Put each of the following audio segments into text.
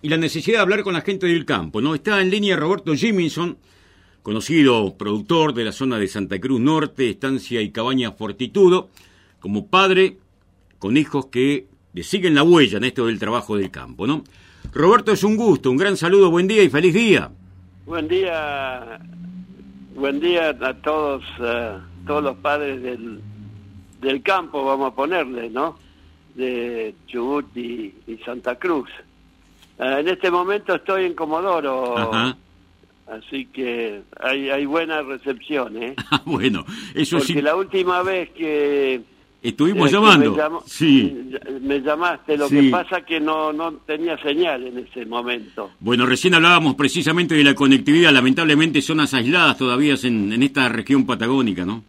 y la necesidad de hablar con la gente del campo. ¿no? Está en línea Roberto Jiminson, conocido productor de la zona de Santa Cruz Norte, Estancia y Cabaña Fortitudo, como padre con hijos que le siguen la huella en esto del trabajo del campo. ¿no? Roberto, es un gusto, un gran saludo, buen día y feliz día. Buen día, buen día a todos, uh, todos los padres del, del campo, vamos a ponerle, ¿no? De Chubut y Santa Cruz. Uh, en este momento estoy en Comodoro, Ajá. así que hay, hay buena recepción, ¿eh? Ah, bueno, eso Porque sí, la última vez que... estuvimos eh, llamando. Me, llamó- Sí. me llamaste, lo Sí. que pasa que no, no tenía señal en ese momento. Bueno, recién hablábamos precisamente de la conectividad, lamentablemente zonas aisladas todavía en, en esta región patagónica, ¿no?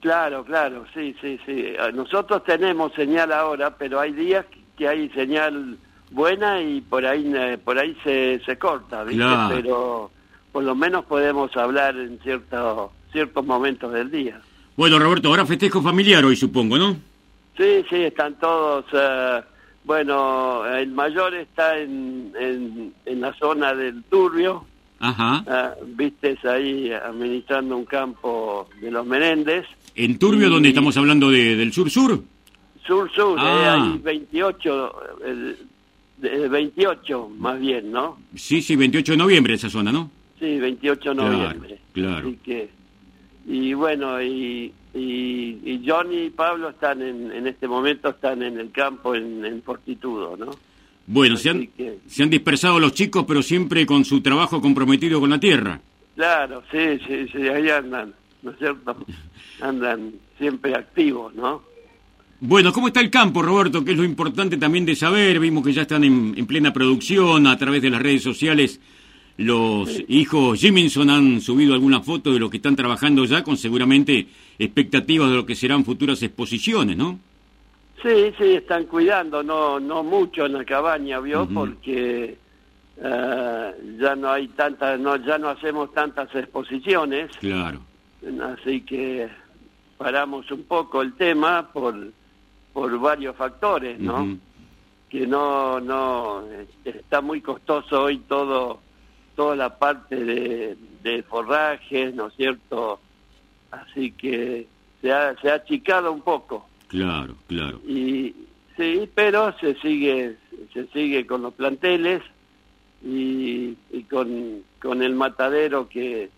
Claro, claro, sí, sí, sí. Ah, Nosotros tenemos señal ahora, pero hay días que hay señal buena y por ahí eh, por ahí se, se corta, ¿viste? Claro. Pero por lo menos podemos hablar en cierto, ciertos momentos del día. Bueno, Roberto, ahora festejo familiar hoy, supongo, ¿no? Sí, sí, están todos... eh, bueno, el mayor está en, en, en la zona del Turbio, Ajá. ah, viste, ahí administrando un campo de los Menéndez. En Turbio, Y- donde estamos hablando de- del sur-sur. Sur-sur, eh, Ah. hay 28, el, de- 28 más bien, ¿no? Sí, sí, 28 de noviembre esa zona, ¿no? Sí, 28 de Claro, noviembre. claro. Así que, y bueno, y, y, y Johnny y Pablo están en, en este momento, están en el campo en, en Fortitudo, ¿no? Bueno, se han, que- se han dispersado los chicos, pero siempre con su trabajo comprometido con la tierra. Claro, sí, sí, sí, ahí andan, ¿no es cierto? Andan siempre activos, ¿no? Bueno, ¿cómo está el campo, Roberto? Que es lo importante también de saber. Vimos que ya están en, en plena producción a través de las redes sociales. Los hijos Jiminson han subido algunas fotos de lo que están trabajando ya, con seguramente expectativas de lo que serán futuras exposiciones, ¿no? Sí, sí, están cuidando, no no mucho en la cabaña, ¿vio? Porque eh, ya no hay tantas, no, ya no hacemos tantas exposiciones, Claro. así que paramos un poco el tema por, por varios factores, ¿no? Que no, no, está muy costoso hoy todo, toda la parte de, de forrajes, ¿no es cierto? Así que se ha, se ha achicado un poco Claro, claro. y sí pero se sigue se sigue con los planteles y, y con, con el matadero que,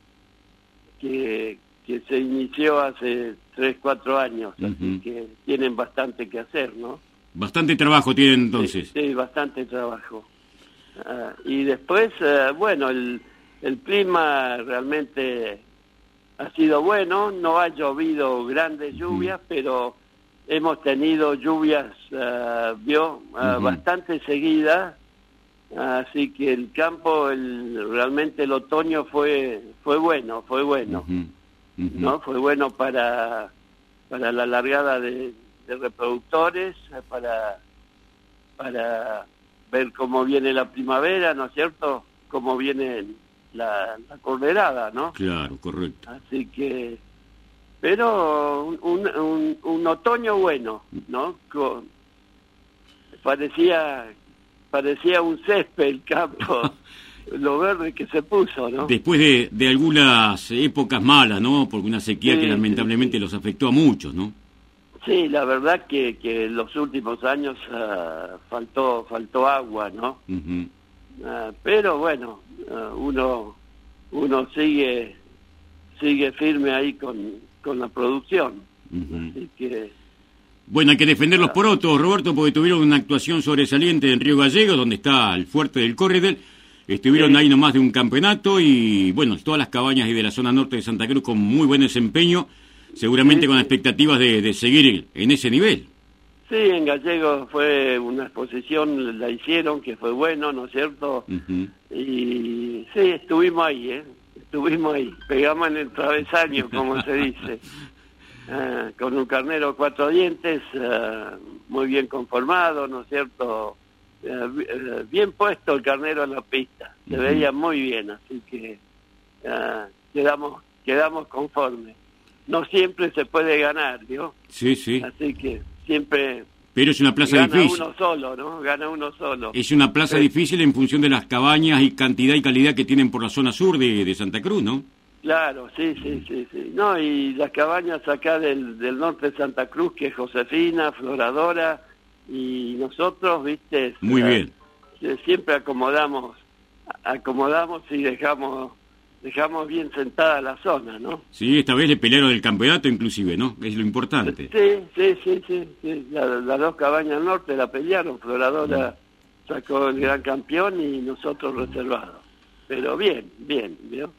que que se inició hace tres cuatro años así que tienen bastante que hacer no Bastante trabajo tienen entonces. sí, sí, bastante trabajo. Ah, y después eh, bueno el el clima realmente ha sido bueno no ha llovido grandes lluvias pero hemos tenido lluvias, ah, vio, ah, bastante seguidas, así que el campo, el, realmente el otoño fue fue bueno, fue bueno, ¿no? Fue bueno para para la largada de, de reproductores, para para ver cómo viene la primavera, ¿no es cierto? Cómo viene la, la corderada, ¿no? Claro, correcto. Así que, pero un, un, un- un otoño bueno, ¿no? Con- parecía, parecía un césped el campo, lo verde que se puso, ¿no? Después de, de algunas épocas malas, ¿no? Porque una sequía Sí, que lamentablemente sí. los afectó a muchos, ¿no? Sí, la verdad que, que en los últimos años ah, faltó, faltó agua, ¿no? Ah, pero bueno, ah, uno, uno sigue, sigue firme ahí con, con la producción, Ujú. así que Bueno, hay que defender los porotos, Roberto, porque tuvieron una actuación sobresaliente en Río Gallegos, donde está el fuerte del Corredel. Estuvieron ahí nomás de un campeonato y, bueno, todas las cabañas ahí de la zona norte de Santa Cruz con muy buen desempeño, seguramente con expectativas de, de seguir en ese nivel. Sí, en Gallego fue una exposición, la hicieron, que fue bueno, ¿no es cierto? Y sí, estuvimos ahí, ¿eh? Estuvimos ahí, pegamos en el travesaño, como se dice. Ah, con un carnero cuatro dientes, ah, muy bien conformado, ¿no es cierto? Eh, bi- bien puesto el carnero en la pista, se veía muy bien, así que ah, quedamos quedamos conformes. No siempre se puede ganar, ¿vio? Sí, sí. Así que siempre Pero es una plaza Gana difícil. uno solo, ¿no? Gana uno solo. Es una plaza Sí. difícil en función de las cabañas y cantidad y calidad que tienen por la zona sur de, de Santa Cruz, ¿no? Claro, sí, sí, sí, sí. No, y las cabañas acá del, del norte de Santa Cruz, que es Josefina, Floradora, y nosotros, viste, Muy bien. siempre acomodamos, acomodamos y dejamos, dejamos bien sentada la zona, ¿no? Sí, esta vez le pelearon el campeonato inclusive, ¿no? Es lo importante. Sí, sí, sí, sí, sí. La- las dos cabañas norte la pelearon, Floradora sacó el gran campeón y nosotros reservados. Pero bien, bien, ¿vio?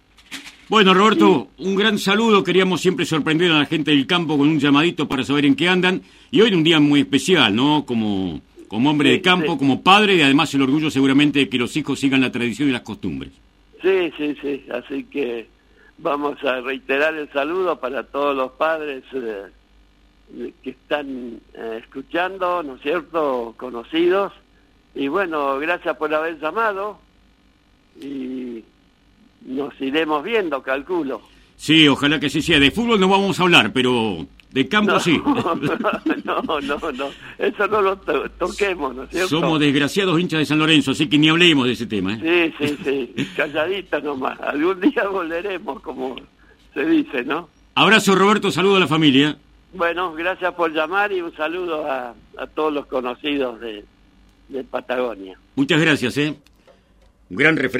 Bueno, Roberto, un gran saludo. Queríamos siempre sorprender a la gente del campo con un llamadito para saber en qué andan. Y hoy un día muy especial, ¿no? Como, como hombre Sí, de campo, sí. como padre y además el orgullo seguramente de que los hijos sigan la tradición y las costumbres. Sí, sí, sí. Así que vamos a reiterar el saludo para todos los padres eh, que están eh, escuchando, ¿no es cierto? Conocidos. Y bueno, gracias por haber llamado. Y nos iremos viendo, calculo. Sí, ojalá que así sea. De fútbol no vamos a hablar, pero de campo No, sí. no, no, no. Eso no lo to- toquemos, ¿no es cierto? Somos desgraciados hinchas de San Lorenzo, así que ni hablemos de ese tema. ¿eh? Sí, sí, sí. Calladita nomás. Algún día volveremos, como se dice, ¿no? Abrazo, Roberto. Saludo a la familia. Bueno, gracias por llamar y un saludo a, a todos los conocidos de, de Patagonia. Muchas gracias, ¿eh? Un gran referente.